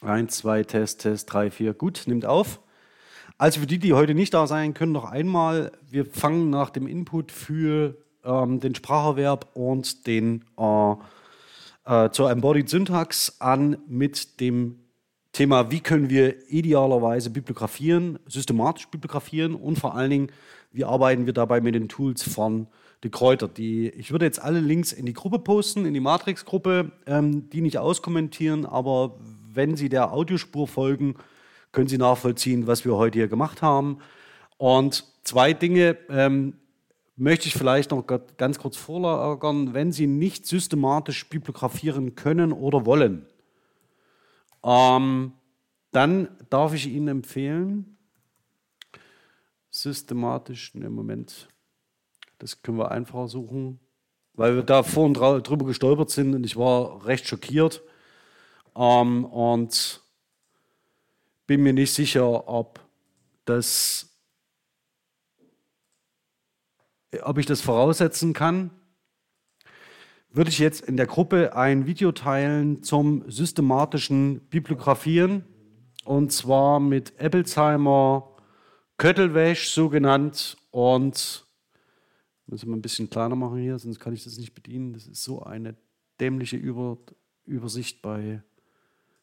Eins, zwei, Test, Test, drei, vier. Gut, nimmt auf. Also für die, die heute nicht da sein können, noch einmal. Wir fangen nach dem Input für ähm, den Spracherwerb und den äh, äh, zur Embodied Syntax an mit dem Thema, wie können wir idealerweise bibliografieren, systematisch bibliografieren und vor allen Dingen, wie arbeiten wir dabei mit den Tools von die Kräuter. Die, ich würde jetzt alle Links in die Gruppe posten, in die Matrix-Gruppe, ähm, die nicht auskommentieren, aber wenn Sie der Audiospur folgen, können Sie nachvollziehen, was wir heute hier gemacht haben. Und zwei Dinge ähm, möchte ich vielleicht noch ganz kurz vorlagern. Wenn Sie nicht systematisch bibliografieren können oder wollen, ähm, dann darf ich Ihnen empfehlen, systematisch, im Moment, das können wir einfacher suchen, weil wir da vorhin drüber gestolpert sind und ich war recht schockiert. Ähm, und bin mir nicht sicher, ob das, ob ich das voraussetzen kann. Würde ich jetzt in der Gruppe ein Video teilen zum systematischen Bibliografieren und zwar mit Applesheimer Köttelwäsch so genannt und müssen wir ein bisschen kleiner machen hier, sonst kann ich das nicht bedienen. Das ist so eine dämliche Über Übersicht bei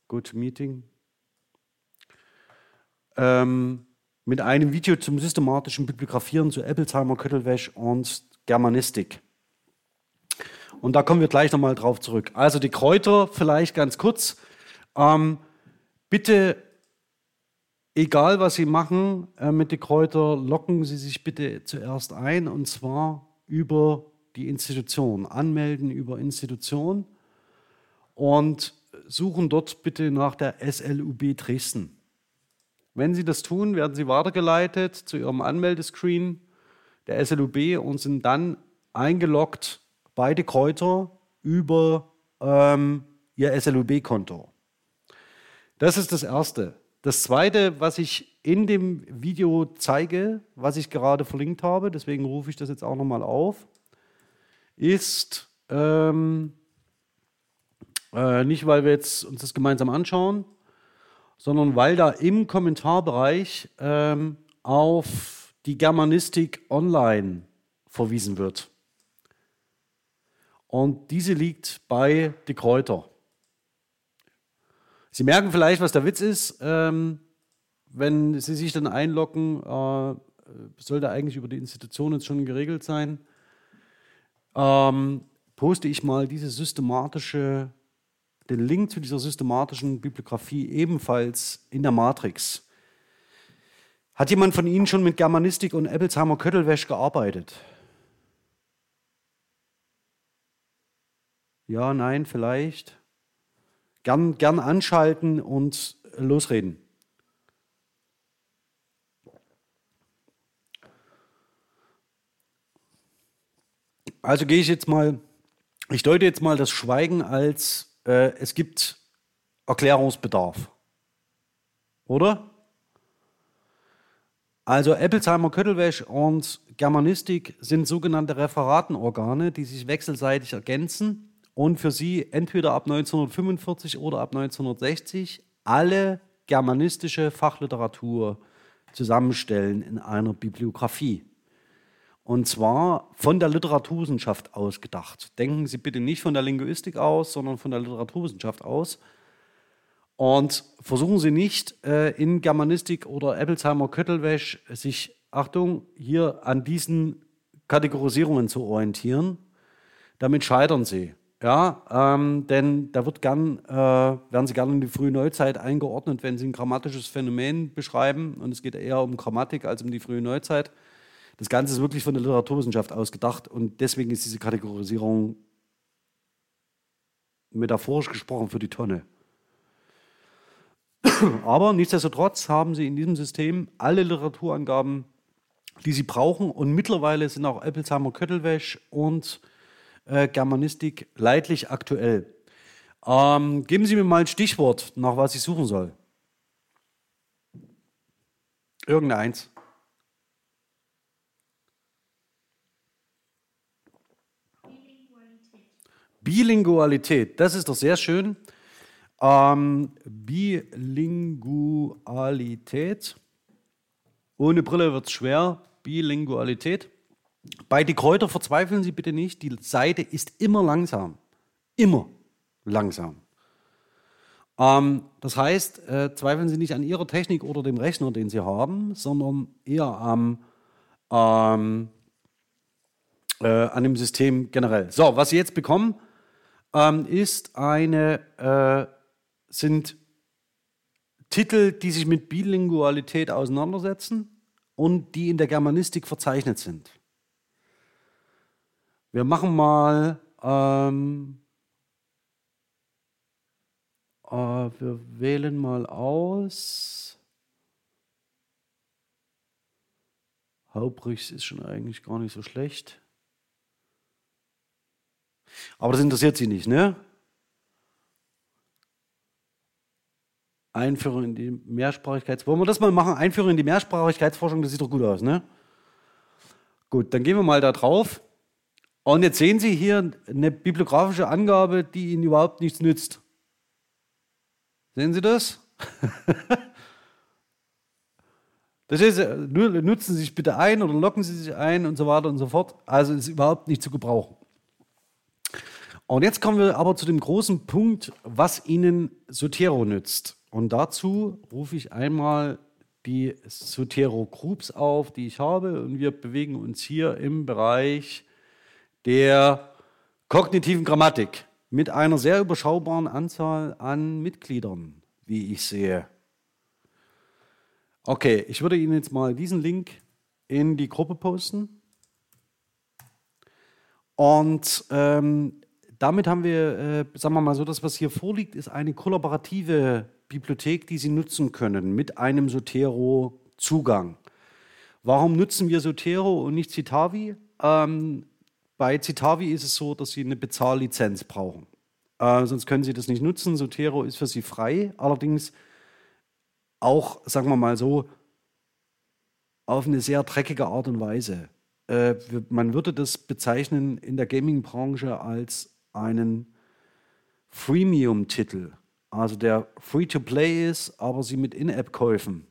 GoToMeeting ähm, mit einem Video zum systematischen Bibliografieren zu Applesheimer, Köttelwäsch und Germanistik. Und da kommen wir gleich nochmal drauf zurück. Also die Kräuter vielleicht ganz kurz. Ähm, bitte, egal was Sie machen äh, mit den Kräutern, locken Sie sich bitte zuerst ein und zwar über die Institution. Anmelden über Institution und suchen dort bitte nach der SLUB Dresden. Wenn Sie das tun, werden Sie weitergeleitet zu Ihrem Anmeldescreen der SLUB und sind dann eingeloggt beide Kräuter über ähm, Ihr SLUB-Konto. Das ist das Erste. Das Zweite, was ich in dem Video zeige, was ich gerade verlinkt habe, deswegen rufe ich das jetzt auch nochmal auf, ist ähm, äh, nicht, weil wir jetzt uns das gemeinsam anschauen, sondern weil da im Kommentarbereich ähm, auf die Germanistik online verwiesen wird. Und diese liegt bei Die Kräuter. Sie merken vielleicht, was der Witz ist. Ähm, wenn Sie sich dann einloggen, äh, sollte eigentlich über die Institution jetzt schon geregelt sein, ähm, poste ich mal diese systematische den Link zu dieser systematischen Bibliografie ebenfalls in der Matrix. Hat jemand von Ihnen schon mit Germanistik und Ebbelsheimer Köttelwäsch gearbeitet? Ja, nein, vielleicht. Gern, gern anschalten und losreden. Also gehe ich jetzt mal, ich deute jetzt mal das Schweigen als äh, es gibt Erklärungsbedarf. Oder? Also Eppelsheimer Köttelwäsch und Germanistik sind sogenannte Referatenorgane, die sich wechselseitig ergänzen und für sie entweder ab 1945 oder ab 1960 alle germanistische Fachliteratur zusammenstellen in einer Bibliografie. Und zwar von der Literaturwissenschaft aus gedacht. Denken Sie bitte nicht von der Linguistik aus, sondern von der Literaturwissenschaft aus. Und versuchen Sie nicht äh, in Germanistik oder Eppelsheimer Köttelwäsch sich, Achtung, hier an diesen Kategorisierungen zu orientieren. Damit scheitern Sie. Ja, ähm, denn da wird gern, äh, werden Sie gerne in die frühe Neuzeit eingeordnet, wenn Sie ein grammatisches Phänomen beschreiben. Und es geht eher um Grammatik als um die frühe Neuzeit. Das Ganze ist wirklich von der Literaturwissenschaft aus gedacht und deswegen ist diese Kategorisierung metaphorisch gesprochen für die Tonne. Aber nichtsdestotrotz haben Sie in diesem System alle Literaturangaben, die Sie brauchen und mittlerweile sind auch Eppelsheimer Köttelwäsch und äh, Germanistik leidlich aktuell. Ähm, geben Sie mir mal ein Stichwort, nach was ich suchen soll. Irgendeins. Bilingualität, das ist doch sehr schön. Ähm, Bilingualität. Ohne Brille wird es schwer. Bilingualität. Bei die Kräuter verzweifeln Sie bitte nicht. Die Seite ist immer langsam. Immer langsam. Ähm, das heißt, äh, zweifeln Sie nicht an Ihrer Technik oder dem Rechner, den Sie haben, sondern eher am, ähm, äh, an dem System generell. So, was Sie jetzt bekommen, ähm, ist eine, äh, sind Titel, die sich mit Bilingualität auseinandersetzen und die in der Germanistik verzeichnet sind. Wir machen mal, ähm, äh, wir wählen mal aus. Haubrichs ist schon eigentlich gar nicht so schlecht. Aber das interessiert Sie nicht, ne? Einführung in die Mehrsprachigkeits... Wollen wir das mal machen? Einführung in die Mehrsprachigkeitsforschung, das sieht doch gut aus, ne? Gut, dann gehen wir mal da drauf. Und jetzt sehen Sie hier eine bibliografische Angabe, die Ihnen überhaupt nichts nützt. Sehen Sie das? das ist, nutzen Sie sich bitte ein oder locken Sie sich ein und so weiter und so fort. Also ist überhaupt nicht zu gebrauchen. Und jetzt kommen wir aber zu dem großen Punkt, was Ihnen Sotero nützt. Und dazu rufe ich einmal die Sotero Groups auf, die ich habe. Und wir bewegen uns hier im Bereich der kognitiven Grammatik mit einer sehr überschaubaren Anzahl an Mitgliedern, wie ich sehe. Okay, ich würde Ihnen jetzt mal diesen Link in die Gruppe posten. Und ähm, damit haben wir, äh, sagen wir mal so, das, was hier vorliegt, ist eine kollaborative Bibliothek, die Sie nutzen können mit einem Sotero-Zugang. Warum nutzen wir Sotero und nicht Citavi? Ähm, bei Citavi ist es so, dass Sie eine Bezahllizenz brauchen. Äh, sonst können Sie das nicht nutzen. Sotero ist für Sie frei, allerdings auch, sagen wir mal so, auf eine sehr dreckige Art und Weise. Äh, man würde das bezeichnen in der Gaming-Branche als einen Freemium-Titel, also der Free-to-Play ist, aber Sie mit In-App-Käufen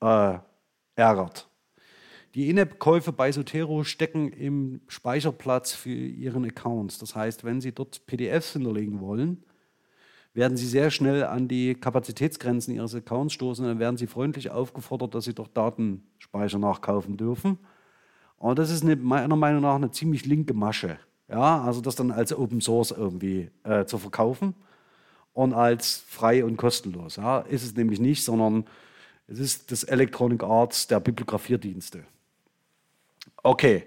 äh, ärgert. Die In-App-Käufe bei Sotero stecken im Speicherplatz für Ihren Accounts. Das heißt, wenn Sie dort PDFs hinterlegen wollen, werden Sie sehr schnell an die Kapazitätsgrenzen Ihres Accounts stoßen. Dann werden Sie freundlich aufgefordert, dass Sie doch Datenspeicher nachkaufen dürfen. Und das ist eine, meiner Meinung nach eine ziemlich linke Masche. Ja, also das dann als Open Source irgendwie äh, zu verkaufen und als frei und kostenlos. Ja, ist es nämlich nicht, sondern es ist das Electronic Arts der Bibliografierdienste. Okay.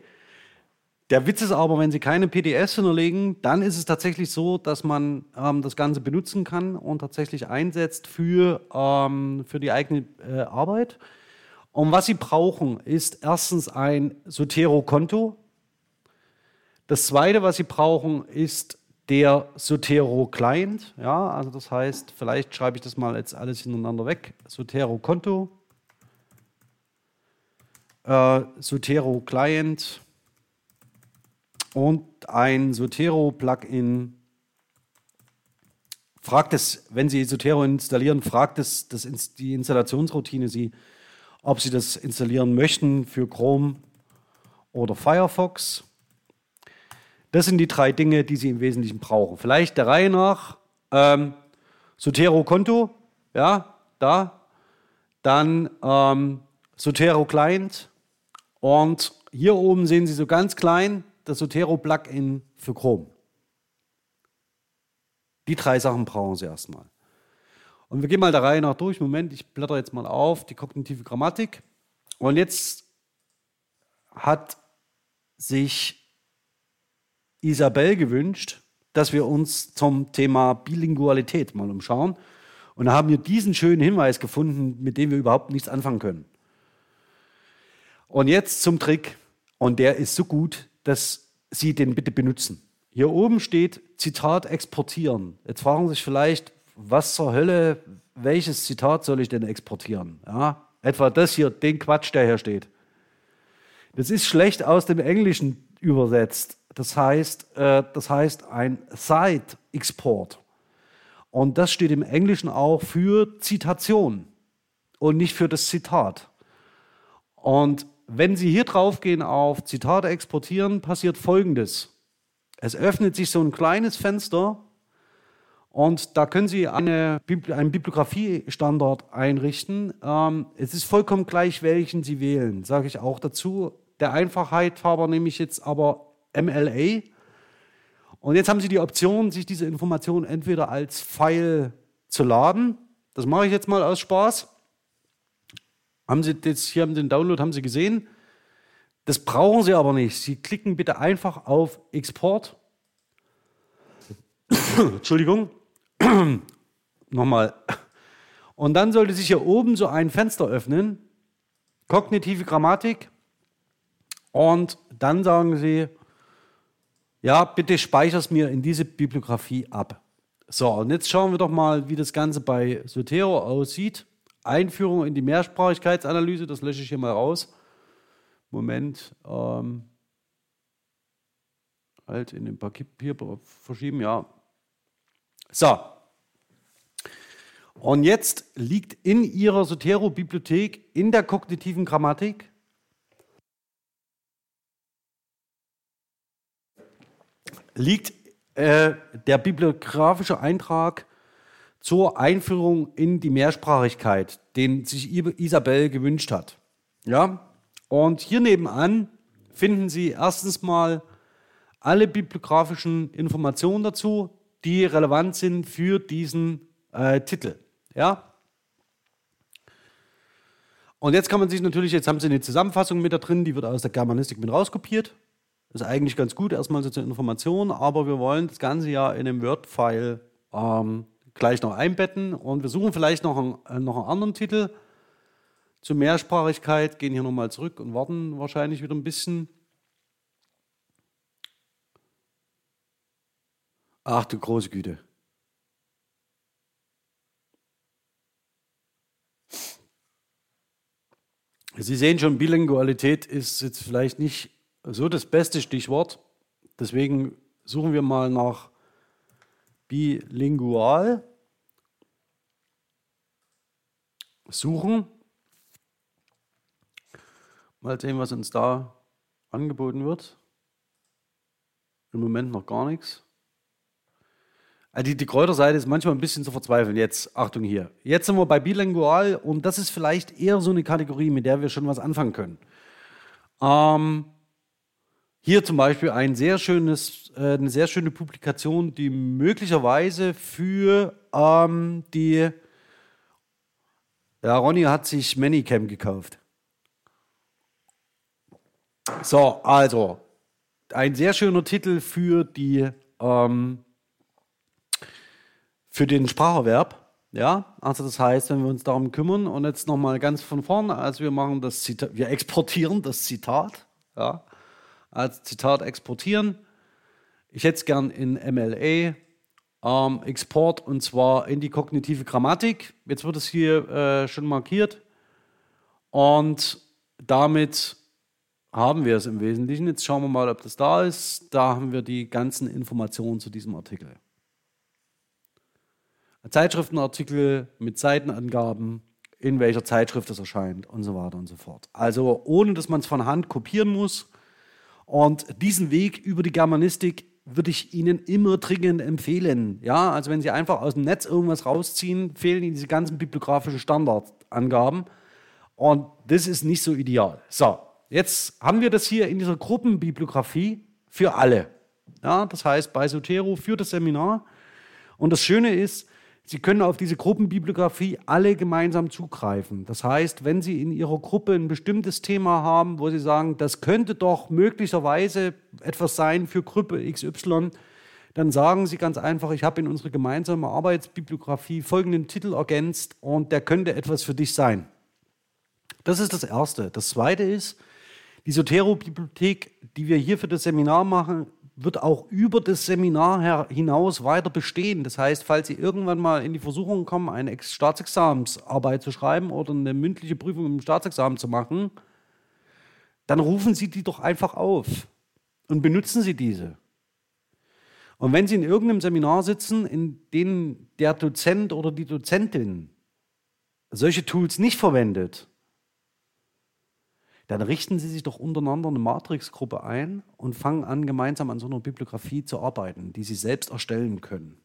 Der Witz ist aber, wenn Sie keine PDFs hinterlegen, dann ist es tatsächlich so, dass man ähm, das Ganze benutzen kann und tatsächlich einsetzt für, ähm, für die eigene äh, Arbeit. Und was Sie brauchen, ist erstens ein Sotero-Konto. Das Zweite, was Sie brauchen, ist der Sotero-Client. Ja, also das heißt, vielleicht schreibe ich das mal jetzt alles hintereinander weg. Sotero-Konto äh, Sotero Client und ein Sotero Plugin. Fragt es, wenn Sie Sotero installieren, fragt es das, die Installationsroutine Sie, ob Sie das installieren möchten für Chrome oder Firefox. Das sind die drei Dinge, die Sie im Wesentlichen brauchen. Vielleicht der Reihe nach. Ähm, Sotero Konto, ja, da. Dann ähm, Sotero Client, und hier oben sehen Sie so ganz klein das Sotero-Plugin für Chrome. Die drei Sachen brauchen Sie erstmal. Und wir gehen mal der Reihe nach durch. Moment, ich blätter jetzt mal auf die kognitive Grammatik. Und jetzt hat sich Isabel gewünscht, dass wir uns zum Thema Bilingualität mal umschauen. Und da haben wir diesen schönen Hinweis gefunden, mit dem wir überhaupt nichts anfangen können. Und jetzt zum Trick. Und der ist so gut, dass Sie den bitte benutzen. Hier oben steht Zitat exportieren. Jetzt fragen Sie sich vielleicht, was zur Hölle, welches Zitat soll ich denn exportieren? Ja, etwa das hier, den Quatsch, der hier steht. Das ist schlecht aus dem Englischen übersetzt. Das heißt, äh, das heißt ein Side-Export. Und das steht im Englischen auch für Zitation und nicht für das Zitat. Und wenn Sie hier drauf gehen auf Zitate exportieren, passiert Folgendes. Es öffnet sich so ein kleines Fenster und da können Sie eine, einen Bibliografiestandard einrichten. Ähm, es ist vollkommen gleich, welchen Sie wählen, sage ich auch dazu. Der Einfachheit halber nehme ich jetzt aber MLA. Und jetzt haben Sie die Option, sich diese Information entweder als File zu laden. Das mache ich jetzt mal aus Spaß. Haben Sie das, hier haben den Download, haben Sie gesehen. Das brauchen Sie aber nicht. Sie klicken bitte einfach auf Export. Entschuldigung. Nochmal. Und dann sollte sich hier oben so ein Fenster öffnen. Kognitive Grammatik. Und dann sagen Sie, ja, bitte speicher es mir in diese Bibliografie ab. So, und jetzt schauen wir doch mal, wie das Ganze bei Sotero aussieht. Einführung in die Mehrsprachigkeitsanalyse, das lösche ich hier mal raus. Moment. Ähm, halt in den Papier verschieben, ja. So. Und jetzt liegt in Ihrer Sotero-Bibliothek in der kognitiven Grammatik liegt äh, der bibliografische Eintrag zur Einführung in die Mehrsprachigkeit, den sich Isabel gewünscht hat. Ja? Und hier nebenan finden Sie erstens mal alle bibliografischen Informationen dazu, die relevant sind für diesen äh, Titel. Ja? Und jetzt kann man sich natürlich, jetzt haben Sie eine Zusammenfassung mit da drin, die wird aus der Germanistik mit rauskopiert. Ist eigentlich ganz gut, erstmal so zur Information, aber wir wollen das Ganze ja in einem Word-File ähm, gleich noch einbetten und wir suchen vielleicht noch einen, äh, noch einen anderen Titel zur Mehrsprachigkeit, gehen hier nochmal zurück und warten wahrscheinlich wieder ein bisschen. Ach du große Güte. Sie sehen schon, Bilingualität ist jetzt vielleicht nicht so das beste Stichwort. Deswegen suchen wir mal nach bilingual. Suchen. Mal sehen, was uns da angeboten wird. Im Moment noch gar nichts. Also die, die Kräuterseite ist manchmal ein bisschen zu verzweifeln. Jetzt, Achtung hier. Jetzt sind wir bei bilingual und das ist vielleicht eher so eine Kategorie, mit der wir schon was anfangen können. Ähm, hier zum Beispiel ein sehr schönes, äh, eine sehr schöne Publikation, die möglicherweise für ähm, die. Ja, Ronny hat sich Manycam gekauft. So, also ein sehr schöner Titel für die ähm, für den Spracherwerb. Ja, also das heißt, wenn wir uns darum kümmern und jetzt nochmal ganz von vorne, also wir machen das Zitat, wir exportieren das Zitat, ja, als Zitat exportieren. Ich hätte es gern in MLA, ähm, Export und zwar in die kognitive Grammatik. Jetzt wird es hier äh, schon markiert und damit haben wir es im Wesentlichen. Jetzt schauen wir mal, ob das da ist. Da haben wir die ganzen Informationen zu diesem Artikel. Ein Zeitschriftenartikel mit Seitenangaben, in welcher Zeitschrift es erscheint und so weiter und so fort. Also ohne, dass man es von Hand kopieren muss, und diesen Weg über die Germanistik würde ich Ihnen immer dringend empfehlen. Ja, also wenn Sie einfach aus dem Netz irgendwas rausziehen, fehlen Ihnen diese ganzen bibliografischen Standardangaben. Und das ist nicht so ideal. So, jetzt haben wir das hier in dieser Gruppenbibliografie für alle. Ja, das heißt bei Sotero für das Seminar. Und das Schöne ist, Sie können auf diese Gruppenbibliografie alle gemeinsam zugreifen. Das heißt, wenn Sie in Ihrer Gruppe ein bestimmtes Thema haben, wo Sie sagen, das könnte doch möglicherweise etwas sein für Gruppe XY, dann sagen Sie ganz einfach, ich habe in unsere gemeinsame Arbeitsbibliografie folgenden Titel ergänzt und der könnte etwas für dich sein. Das ist das Erste. Das Zweite ist, die Sotero-Bibliothek, die wir hier für das Seminar machen, wird auch über das Seminar hinaus weiter bestehen. Das heißt, falls Sie irgendwann mal in die Versuchung kommen, eine Staatsexamensarbeit zu schreiben oder eine mündliche Prüfung im Staatsexamen zu machen, dann rufen Sie die doch einfach auf und benutzen Sie diese. Und wenn Sie in irgendeinem Seminar sitzen, in dem der Dozent oder die Dozentin solche Tools nicht verwendet, dann richten Sie sich doch untereinander eine Matrixgruppe ein und fangen an, gemeinsam an so einer Bibliografie zu arbeiten, die Sie selbst erstellen können.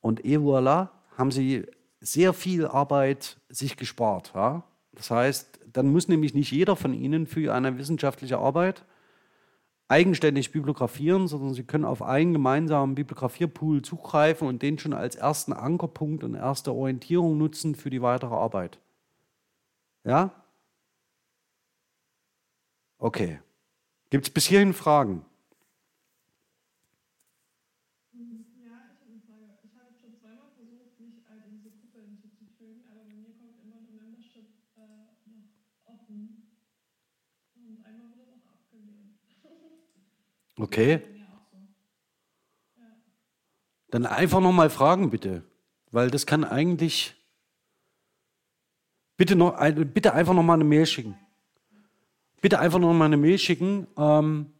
Und et voilà, haben Sie sehr viel Arbeit sich gespart. Ja? Das heißt, dann muss nämlich nicht jeder von Ihnen für eine wissenschaftliche Arbeit eigenständig bibliografieren, sondern Sie können auf einen gemeinsamen Bibliografierpool zugreifen und den schon als ersten Ankerpunkt und erste Orientierung nutzen für die weitere Arbeit. Ja? Okay. Gibt es bis hierhin Fragen? Okay. Dann einfach nochmal fragen, bitte. Weil das kann eigentlich. Bitte, noch, bitte einfach nochmal eine Mail schicken. Bitte einfach nochmal eine Mail schicken. Ähm,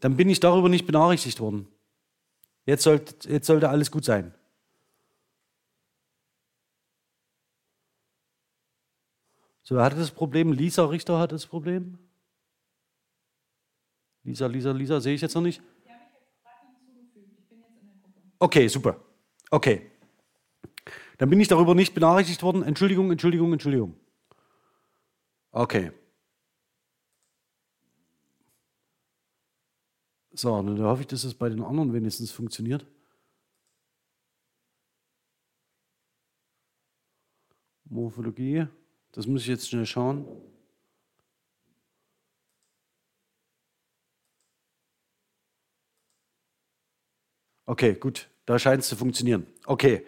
dann bin ich darüber nicht benachrichtigt worden. Jetzt sollte, jetzt sollte alles gut sein. So, wer hatte das Problem? Lisa Richter hat das Problem. Lisa, Lisa, Lisa, sehe ich jetzt noch nicht. Die habe ich jetzt gerade hinzugefügt. Ich bin jetzt in der Gruppe. Okay, super. Okay. Dann bin ich darüber nicht benachrichtigt worden. Entschuldigung, Entschuldigung, Entschuldigung. Okay. So, dann hoffe ich, dass es bei den anderen wenigstens funktioniert. Morphologie. Das muss ich jetzt schnell schauen. Okay, gut. Da scheint es zu funktionieren. Okay.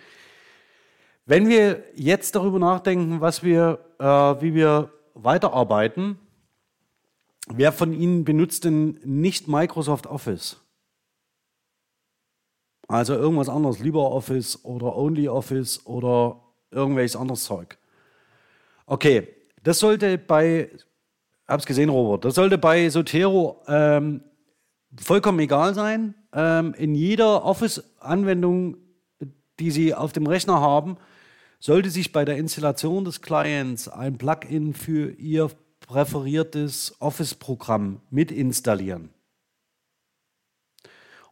Wenn wir jetzt darüber nachdenken, was wir, äh, wie wir weiterarbeiten, wer von Ihnen benutzt denn nicht Microsoft Office? Also irgendwas anderes, LibreOffice oder OnlyOffice oder irgendwelches anderes Zeug. Okay, das sollte bei, hab's gesehen, Robert, das sollte bei Sotero ähm, vollkommen egal sein. Ähm, in jeder Office-Anwendung, die Sie auf dem Rechner haben, sollte sich bei der Installation des Clients ein Plugin für Ihr präferiertes Office-Programm mit installieren.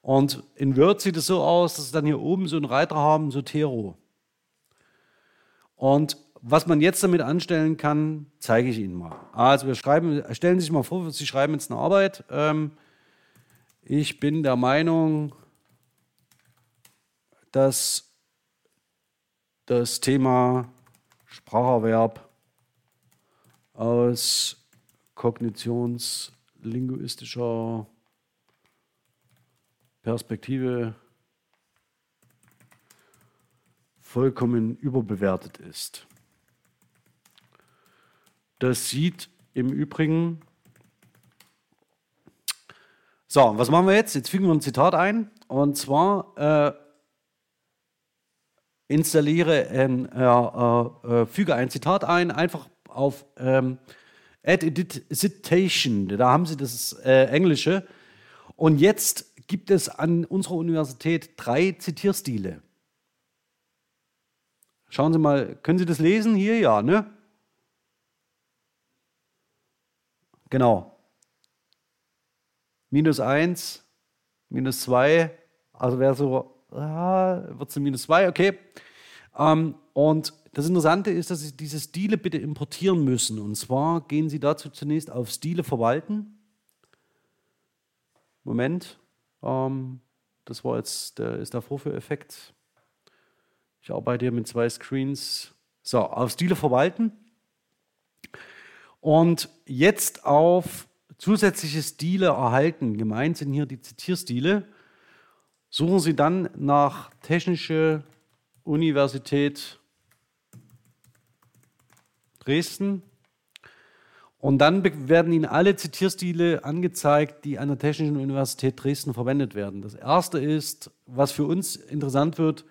Und in Word sieht es so aus, dass Sie dann hier oben so einen Reiter haben, Sotero. Und was man jetzt damit anstellen kann, zeige ich Ihnen mal. Also wir schreiben, stellen Sie sich mal vor, Sie schreiben jetzt eine Arbeit. Ähm, ich bin der Meinung, dass das Thema Spracherwerb aus kognitionslinguistischer Perspektive vollkommen überbewertet ist. Das sieht im Übrigen. So, was machen wir jetzt? Jetzt fügen wir ein Zitat ein. Und zwar äh, installiere, ein, äh, äh, äh, füge ein Zitat ein, einfach auf ähm, Add Edit Citation. Da haben Sie das äh, Englische. Und jetzt gibt es an unserer Universität drei Zitierstile. Schauen Sie mal, können Sie das lesen hier? Ja, ne? Genau. Minus 1, minus 2, also wäre so, ah, wird es minus 2, okay. Ähm, und das Interessante ist, dass Sie diese Stile bitte importieren müssen. Und zwar gehen Sie dazu zunächst auf Stile verwalten. Moment, ähm, das war jetzt der, ist der Vorführeffekt. Ich arbeite hier mit zwei Screens. So, auf Stile verwalten. Und jetzt auf zusätzliche Stile erhalten. Gemeint sind hier die Zitierstile. Suchen Sie dann nach Technische Universität Dresden. Und dann werden Ihnen alle Zitierstile angezeigt, die an der Technischen Universität Dresden verwendet werden. Das erste ist, was für uns interessant wird,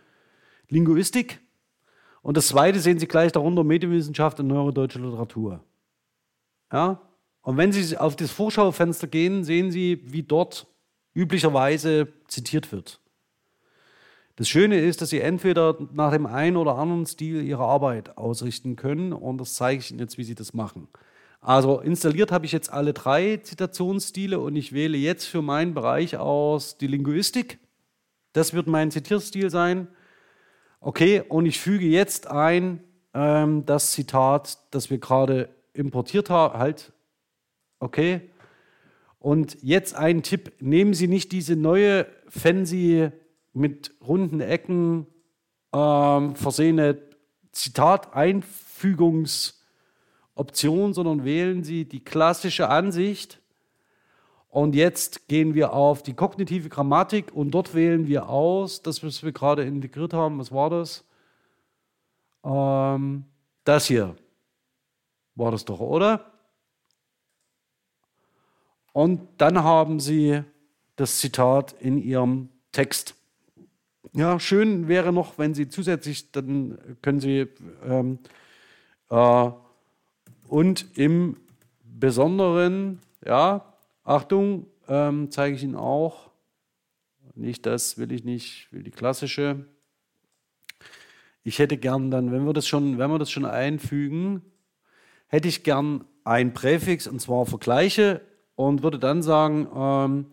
Linguistik. Und das zweite sehen Sie gleich darunter, Medienwissenschaft und neuere deutsche Literatur. Ja? Und wenn Sie auf das Vorschaufenster gehen, sehen Sie, wie dort üblicherweise zitiert wird. Das Schöne ist, dass Sie entweder nach dem einen oder anderen Stil Ihre Arbeit ausrichten können und das zeige ich Ihnen jetzt, wie Sie das machen. Also installiert habe ich jetzt alle drei Zitationsstile und ich wähle jetzt für meinen Bereich aus die Linguistik. Das wird mein Zitierstil sein. Okay, und ich füge jetzt ein ähm, das Zitat, das wir gerade importiert haben. Halt, okay. Und jetzt ein Tipp: Nehmen Sie nicht diese neue fancy mit runden Ecken ähm, versehene Zitateinfügungsoption, sondern wählen Sie die klassische Ansicht. Und jetzt gehen wir auf die kognitive Grammatik und dort wählen wir aus, das, was wir gerade integriert haben. Was war das? Ähm, das hier war das doch, oder? Und dann haben Sie das Zitat in Ihrem Text. Ja, schön wäre noch, wenn Sie zusätzlich, dann können Sie ähm, äh, und im Besonderen, ja, Achtung, ähm, zeige ich Ihnen auch, nicht das will ich nicht, will die klassische. Ich hätte gern dann, wenn wir das schon, wenn wir das schon einfügen, hätte ich gern ein Präfix und zwar Vergleiche und würde dann sagen ähm,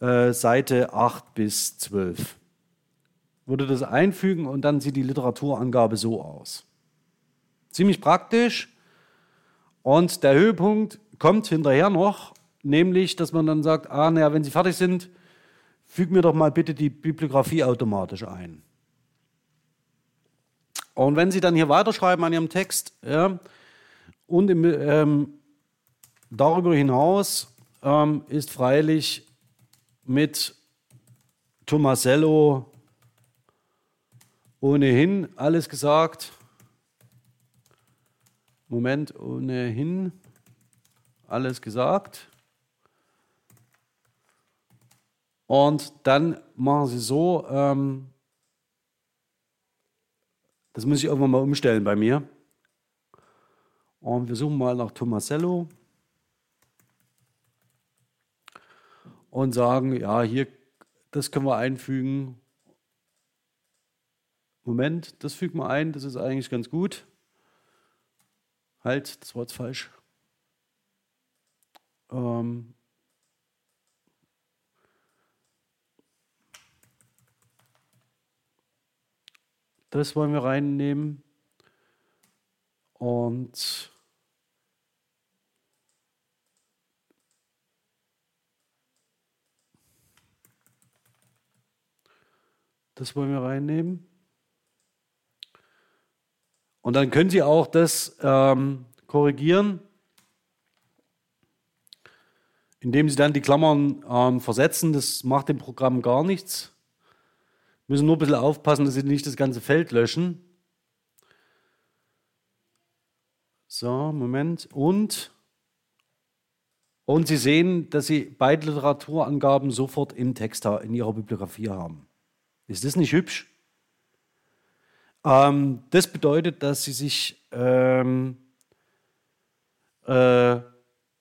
äh, Seite 8 bis 12 würde das einfügen und dann sieht die Literaturangabe so aus. Ziemlich praktisch. Und der Höhepunkt kommt hinterher noch, nämlich, dass man dann sagt, ah, naja, wenn Sie fertig sind, fügen mir doch mal bitte die Bibliografie automatisch ein. Und wenn Sie dann hier weiterschreiben an Ihrem Text, ja, und im, ähm, darüber hinaus ähm, ist freilich mit Tomasello ohnehin alles gesagt. Moment, ohnehin alles gesagt. Und dann machen Sie so, ähm, das muss ich irgendwann mal umstellen bei mir. Und wir suchen mal nach Tomasello und sagen, ja, hier, das können wir einfügen. Moment, das fügt man ein, das ist eigentlich ganz gut. Halt, das war jetzt falsch. Ähm das wollen wir reinnehmen. Und das wollen wir reinnehmen. Und dann können Sie auch das ähm, korrigieren, indem Sie dann die Klammern ähm, versetzen. Das macht dem Programm gar nichts. Müssen nur ein bisschen aufpassen, dass Sie nicht das ganze Feld löschen. So, Moment. Und, und Sie sehen, dass Sie beide Literaturangaben sofort im Text in Ihrer Bibliografie haben. Ist das nicht hübsch? Ähm, das bedeutet, dass sie sich ähm, äh,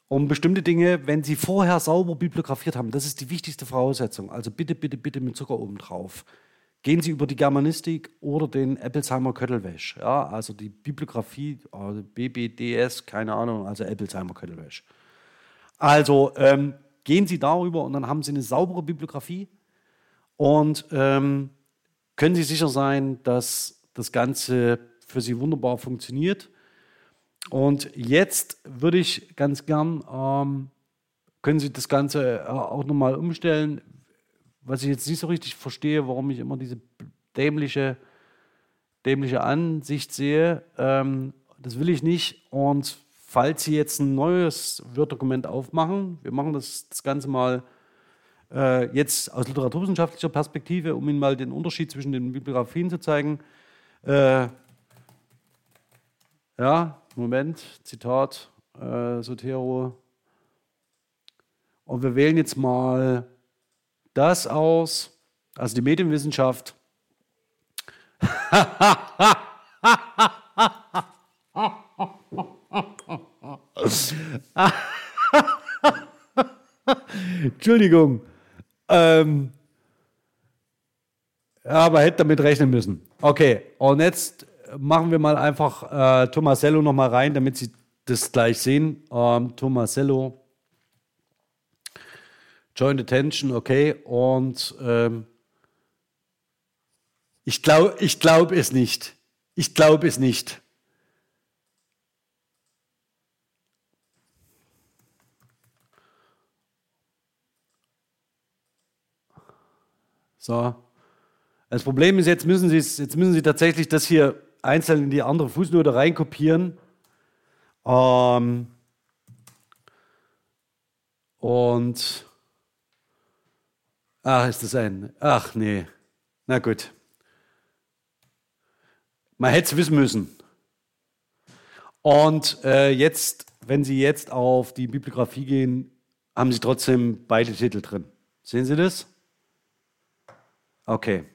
um bestimmte Dinge, wenn sie vorher sauber bibliografiert haben, das ist die wichtigste Voraussetzung. Also bitte, bitte, bitte mit Zucker oben drauf. Gehen Sie über die Germanistik oder den Eppelsheimer Köttelwäsch. Ja, also die Bibliografie, also BBDS, keine Ahnung, also Eppelsheimer Köttelwäsch. Also ähm, gehen Sie darüber und dann haben Sie eine saubere Bibliografie und ähm, können Sie sicher sein, dass das Ganze für Sie wunderbar funktioniert. Und jetzt würde ich ganz gern, ähm, können Sie das Ganze äh, auch nochmal umstellen. Was ich jetzt nicht so richtig verstehe, warum ich immer diese dämliche, dämliche Ansicht sehe, ähm, das will ich nicht. Und falls Sie jetzt ein neues Word-Dokument aufmachen, wir machen das, das Ganze mal äh, jetzt aus literaturwissenschaftlicher Perspektive, um Ihnen mal den Unterschied zwischen den Bibliografien zu zeigen. Äh, ja, Moment, Zitat, äh, Sotero. Und wir wählen jetzt mal das aus, also die Medienwissenschaft. Entschuldigung. Ähm, aber hätte damit rechnen müssen. Okay, und jetzt machen wir mal einfach äh, Tomasello noch mal rein, damit Sie das gleich sehen. Ähm, Tomasello. Joint Attention, okay. Und ähm, ich glaube ich glaub es nicht. Ich glaube es nicht. So. Das Problem ist, jetzt müssen Sie, jetzt müssen Sie tatsächlich das hier einzeln in die andere Fußnote reinkopieren. Ähm, und ach, ist das ein. Ach nee. Na gut. Man hätte es wissen müssen. Und äh, jetzt, wenn Sie jetzt auf die Bibliografie gehen, haben Sie trotzdem beide Titel drin. Sehen Sie das? Okay.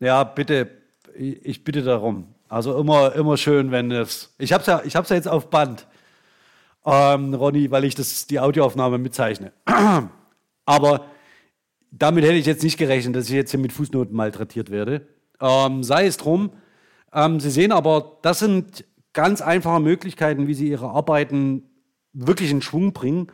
Ja, bitte, ich bitte darum. Also immer, immer schön, wenn es. Ich habe es ja, ja jetzt auf Band, ähm, Ronny, weil ich das, die Audioaufnahme mitzeichne. Aber damit hätte ich jetzt nicht gerechnet, dass ich jetzt hier mit Fußnoten malträtiert werde. Ähm, sei es drum. Ähm, Sie sehen aber, das sind ganz einfache Möglichkeiten, wie Sie Ihre Arbeiten wirklich in Schwung bringen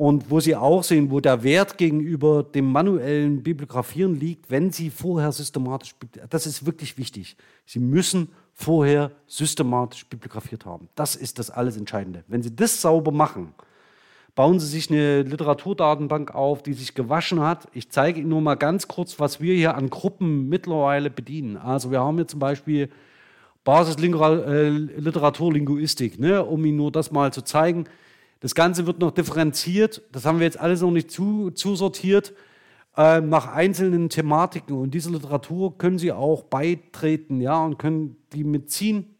und wo Sie auch sehen, wo der Wert gegenüber dem manuellen Bibliografieren liegt, wenn Sie vorher systematisch, das ist wirklich wichtig. Sie müssen vorher systematisch bibliografiert haben. Das ist das alles Entscheidende. Wenn Sie das sauber machen, bauen Sie sich eine Literaturdatenbank auf, die sich gewaschen hat. Ich zeige Ihnen nur mal ganz kurz, was wir hier an Gruppen mittlerweile bedienen. Also wir haben hier zum Beispiel Basisliteraturlinguistik, äh, ne, um Ihnen nur das mal zu zeigen. Das Ganze wird noch differenziert, das haben wir jetzt alles noch nicht zu, zusortiert, äh, nach einzelnen Thematiken. Und diese Literatur können Sie auch beitreten, ja, und können die mitziehen.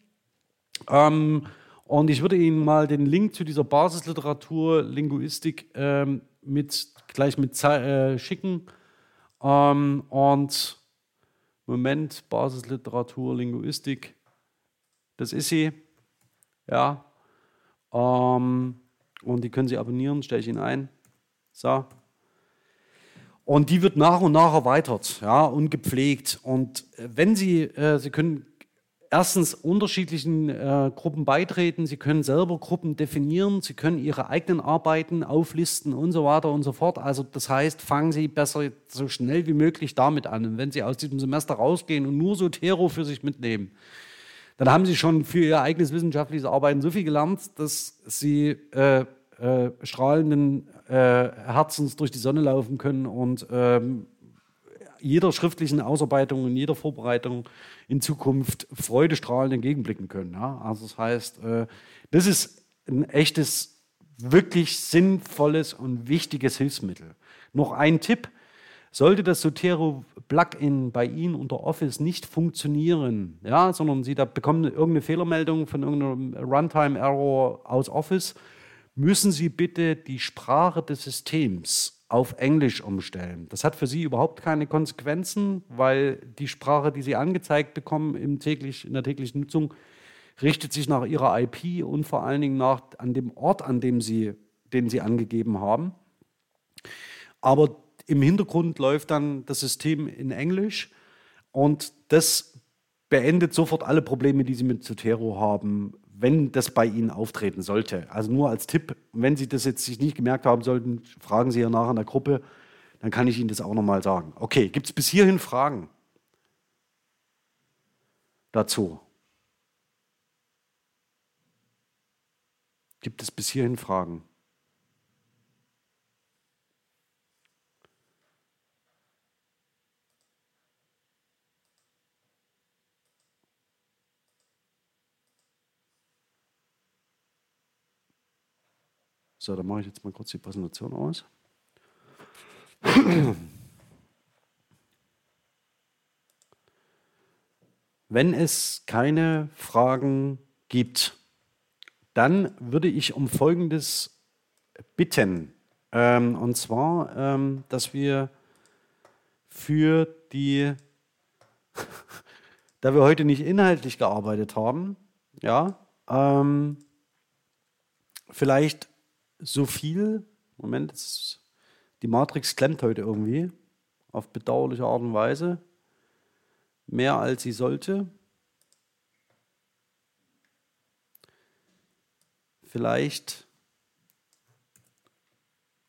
Ähm, und ich würde Ihnen mal den Link zu dieser Basisliteratur Linguistik ähm, mit, gleich mit äh, schicken. Ähm, und Moment, Basisliteratur Linguistik, das ist sie. Ja. Ähm, und die können Sie abonnieren, stelle ich Ihnen ein. So. Und die wird nach und nach erweitert ja, und gepflegt. Und äh, wenn Sie, äh, Sie können erstens unterschiedlichen äh, Gruppen beitreten, Sie können selber Gruppen definieren, Sie können Ihre eigenen Arbeiten auflisten und so weiter und so fort. Also das heißt, fangen Sie besser so schnell wie möglich damit an. Und wenn Sie aus diesem Semester rausgehen und nur Sotero für sich mitnehmen, dann haben sie schon für ihr eigenes wissenschaftliches Arbeiten so viel gelernt, dass sie äh, äh, strahlenden äh, Herzens durch die Sonne laufen können und ähm, jeder schriftlichen Ausarbeitung und jeder Vorbereitung in Zukunft freudestrahlend entgegenblicken können. Ja? Also das heißt, äh, das ist ein echtes, wirklich sinnvolles und wichtiges Hilfsmittel. Noch ein Tipp, sollte das Zotero-Plugin bei Ihnen unter Office nicht funktionieren, ja, sondern Sie da bekommen irgendeine Fehlermeldung von irgendeinem Runtime-Error aus Office, müssen Sie bitte die Sprache des Systems auf Englisch umstellen. Das hat für Sie überhaupt keine Konsequenzen, weil die Sprache, die Sie angezeigt bekommen im täglich, in der täglichen Nutzung, richtet sich nach Ihrer IP und vor allen Dingen nach an dem Ort, an dem Sie, den Sie angegeben haben. Aber im Hintergrund läuft dann das System in Englisch und das beendet sofort alle Probleme, die Sie mit Zotero haben, wenn das bei Ihnen auftreten sollte. Also nur als Tipp, wenn Sie das jetzt sich nicht gemerkt haben sollten, fragen Sie ja nach in der Gruppe, dann kann ich Ihnen das auch nochmal sagen. Okay, gibt es bis hierhin Fragen dazu? Gibt es bis hierhin Fragen? So, dann mache ich jetzt mal kurz die Präsentation aus. Wenn es keine Fragen gibt, dann würde ich um Folgendes bitten. Ähm, und zwar, ähm, dass wir für die, da wir heute nicht inhaltlich gearbeitet haben, ja, ähm, vielleicht so viel, Moment, jetzt, die Matrix klemmt heute irgendwie, auf bedauerliche Art und Weise, mehr als sie sollte. Vielleicht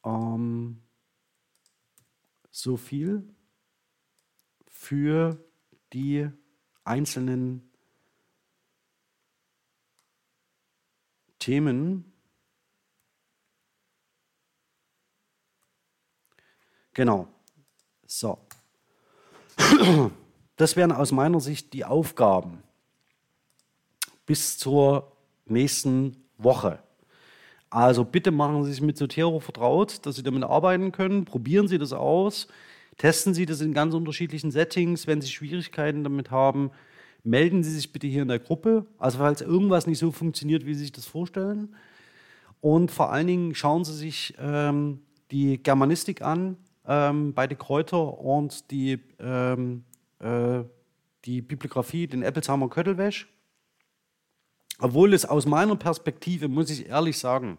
ähm, so viel für die einzelnen Themen. Genau. So. Das wären aus meiner Sicht die Aufgaben bis zur nächsten Woche. Also bitte machen Sie sich mit Zotero vertraut, dass Sie damit arbeiten können. Probieren Sie das aus. Testen Sie das in ganz unterschiedlichen Settings. Wenn Sie Schwierigkeiten damit haben, melden Sie sich bitte hier in der Gruppe. Also falls irgendwas nicht so funktioniert, wie Sie sich das vorstellen. Und vor allen Dingen schauen Sie sich ähm, die Germanistik an, ähm, beide Kräuter und die, ähm, äh, die Bibliografie, den Eppelsheimer Köttelwäsch. Obwohl es aus meiner Perspektive, muss ich ehrlich sagen,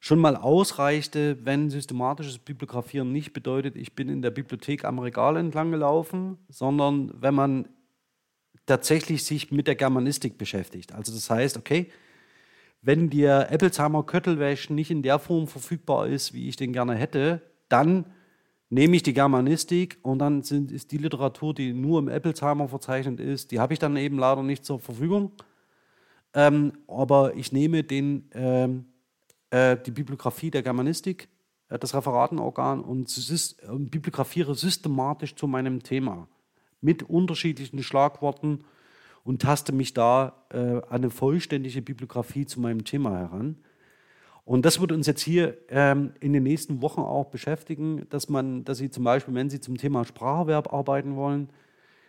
schon mal ausreichte, wenn systematisches Bibliografieren nicht bedeutet, ich bin in der Bibliothek am Regal entlang gelaufen, sondern wenn man tatsächlich sich mit der Germanistik beschäftigt. Also das heißt, okay, wenn der Eppelsheimer Köttelwäsch nicht in der Form verfügbar ist, wie ich den gerne hätte, dann nehme ich die Germanistik und dann sind, ist die Literatur, die nur im Eppelsheimer verzeichnet ist, die habe ich dann eben leider nicht zur Verfügung. Ähm, aber ich nehme den, ähm, äh, die Bibliografie der Germanistik, äh, das Referatenorgan, und syst äh, bibliografiere systematisch zu meinem Thema mit unterschiedlichen Schlagworten und taste mich da äh, an eine vollständige Bibliografie zu meinem Thema heran. Und das wird uns jetzt hier ähm, in den nächsten Wochen auch beschäftigen, dass man, dass Sie zum Beispiel, wenn Sie zum Thema Spracherwerb arbeiten wollen,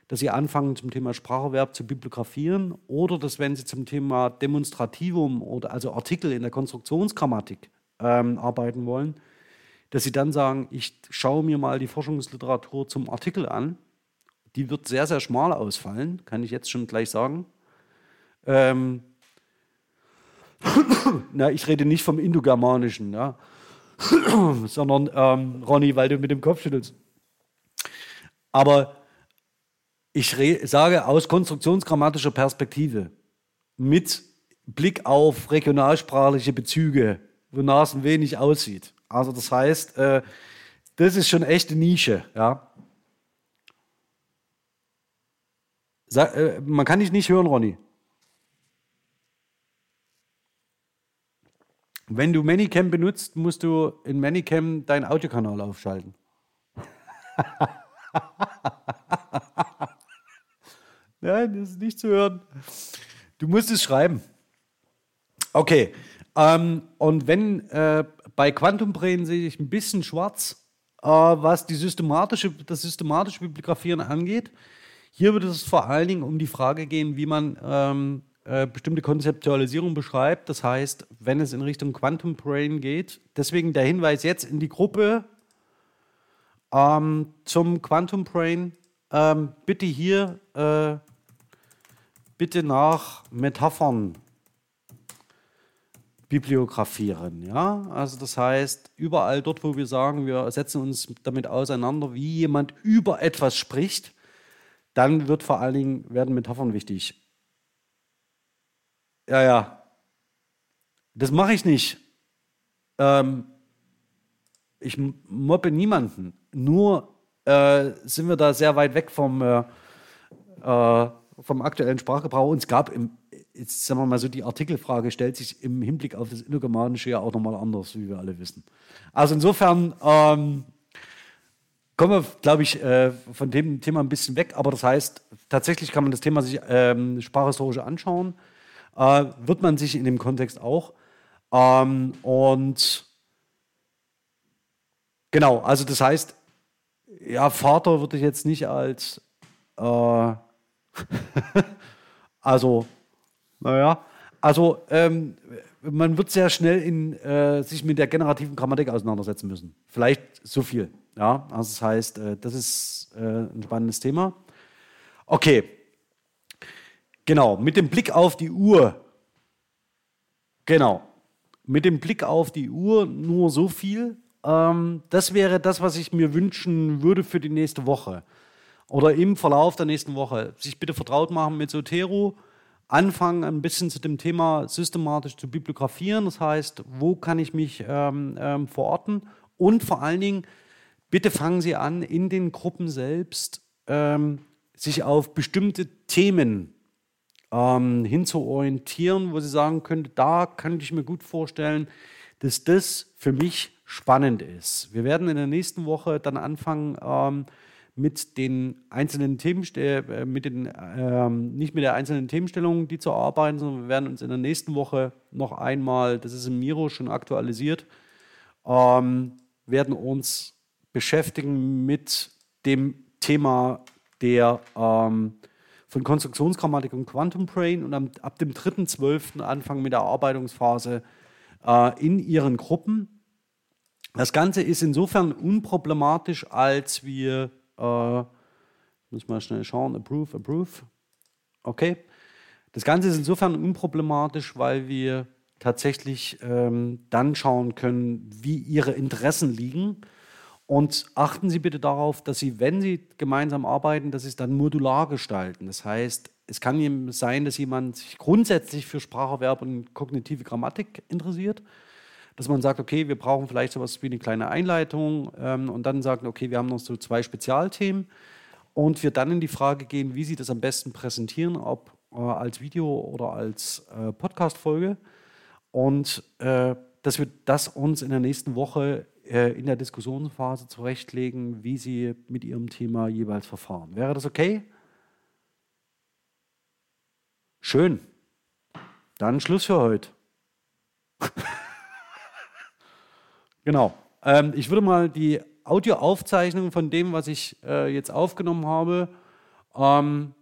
dass Sie anfangen, zum Thema Spracherwerb zu bibliografieren oder dass, wenn Sie zum Thema Demonstrativum oder also Artikel in der Konstruktionsgrammatik ähm, arbeiten wollen, dass Sie dann sagen, ich schaue mir mal die Forschungsliteratur zum Artikel an. Die wird sehr, sehr schmal ausfallen, kann ich jetzt schon gleich sagen. Ähm, na, ich rede nicht vom Indogermanischen, ja. sondern ähm, Ronny, weil du mit dem Kopf schüttelst. Aber ich sage aus konstruktionsgrammatischer Perspektive mit Blick auf regionalsprachliche Bezüge, wonach es ein wenig aussieht. Also das heißt, äh, das ist schon echte Nische. Ja. Sag, äh, man kann dich nicht hören, Ronny. Wenn du Manycam benutzt, musst du in Manycam deinen Audiokanal aufschalten. Nein, das ist nicht zu hören. Du musst es schreiben. Okay. Ähm, und wenn äh, bei Quantum Brain sehe ich ein bisschen schwarz, äh, was die systematische, das systematische Bibliografieren angeht. Hier wird es vor allen Dingen um die Frage gehen, wie man ähm, äh, bestimmte Konzeptualisierung beschreibt. Das heißt, wenn es in Richtung Quantum Brain geht, deswegen der Hinweis jetzt in die Gruppe ähm, zum Quantum Brain. Ähm, bitte hier äh, bitte nach Metaphern bibliografieren. Ja? Also das heißt, überall dort, wo wir sagen, wir setzen uns damit auseinander, wie jemand über etwas spricht, dann wird vor allen Dingen, werden Metaphern wichtig. Ja, ja. Das mache ich nicht. Ähm, ich mobbe niemanden. Nur äh, sind wir da sehr weit weg vom, äh, äh, vom aktuellen Sprachgebrauch. Und es gab im, jetzt sagen wir mal so, die Artikelfrage stellt sich im Hinblick auf das Indogermanische ja auch nochmal anders, wie wir alle wissen. Also insofern ähm, kommen wir, glaube ich, äh, von dem Thema ein bisschen weg. Aber das heißt, tatsächlich kann man das Thema sich ähm, sprachhistorisch anschauen. Äh, wird man sich in dem Kontext auch. Ähm, und genau, also das heißt, ja, Vater würde ich jetzt nicht als äh, also, naja. Also ähm, man wird sehr schnell in, äh, sich mit der generativen Grammatik auseinandersetzen müssen. Vielleicht so viel. Ja, also das heißt, äh, das ist äh, ein spannendes Thema. Okay, genau, mit dem Blick auf die Uhr. Genau, mit dem Blick auf die Uhr nur so viel. Ähm, das wäre das, was ich mir wünschen würde für die nächste Woche. Oder im Verlauf der nächsten Woche. Sich bitte vertraut machen mit Sotero anfangen, ein bisschen zu dem Thema systematisch zu bibliografieren. Das heißt, wo kann ich mich ähm, ähm, verorten? Und vor allen Dingen, bitte fangen Sie an, in den Gruppen selbst ähm, sich auf bestimmte Themen ähm, hinzuorientieren, wo Sie sagen können, da könnte ich mir gut vorstellen, dass das für mich spannend ist. Wir werden in der nächsten Woche dann anfangen, ähm, mit den einzelnen Themen, äh, mit den, äh, nicht mit der einzelnen Themenstellung, die zu arbeiten, sondern wir werden uns in der nächsten Woche noch einmal, das ist im Miro schon aktualisiert, ähm, werden uns beschäftigen mit dem Thema der ähm, von Konstruktionsgrammatik und Quantum Brain und am, ab dem 3.12. anfangen mit der Erarbeitungsphase äh, in ihren Gruppen. Das Ganze ist insofern unproblematisch, als wir äh, muss mal schnell schauen. Approve, approve. Okay. Das Ganze ist insofern unproblematisch, weil wir tatsächlich ähm, dann schauen können, wie Ihre Interessen liegen. Und achten Sie bitte darauf, dass Sie, wenn Sie gemeinsam arbeiten, dass Sie es dann modular gestalten. Das heißt, es kann sein, dass jemand sich grundsätzlich für Spracherwerb und kognitive Grammatik interessiert dass man sagt, okay, wir brauchen vielleicht sowas wie eine kleine Einleitung ähm, und dann sagen, okay, wir haben noch so zwei Spezialthemen und wir dann in die Frage gehen, wie Sie das am besten präsentieren, ob äh, als Video oder als äh, Podcast-Folge und äh, dass wir das uns in der nächsten Woche in der Diskussionsphase zurechtlegen, wie Sie mit Ihrem Thema jeweils verfahren. Wäre das okay? Schön. Dann Schluss für heute. Genau. Ähm, ich würde mal die Audioaufzeichnung von dem, was ich äh, jetzt aufgenommen habe, ähm,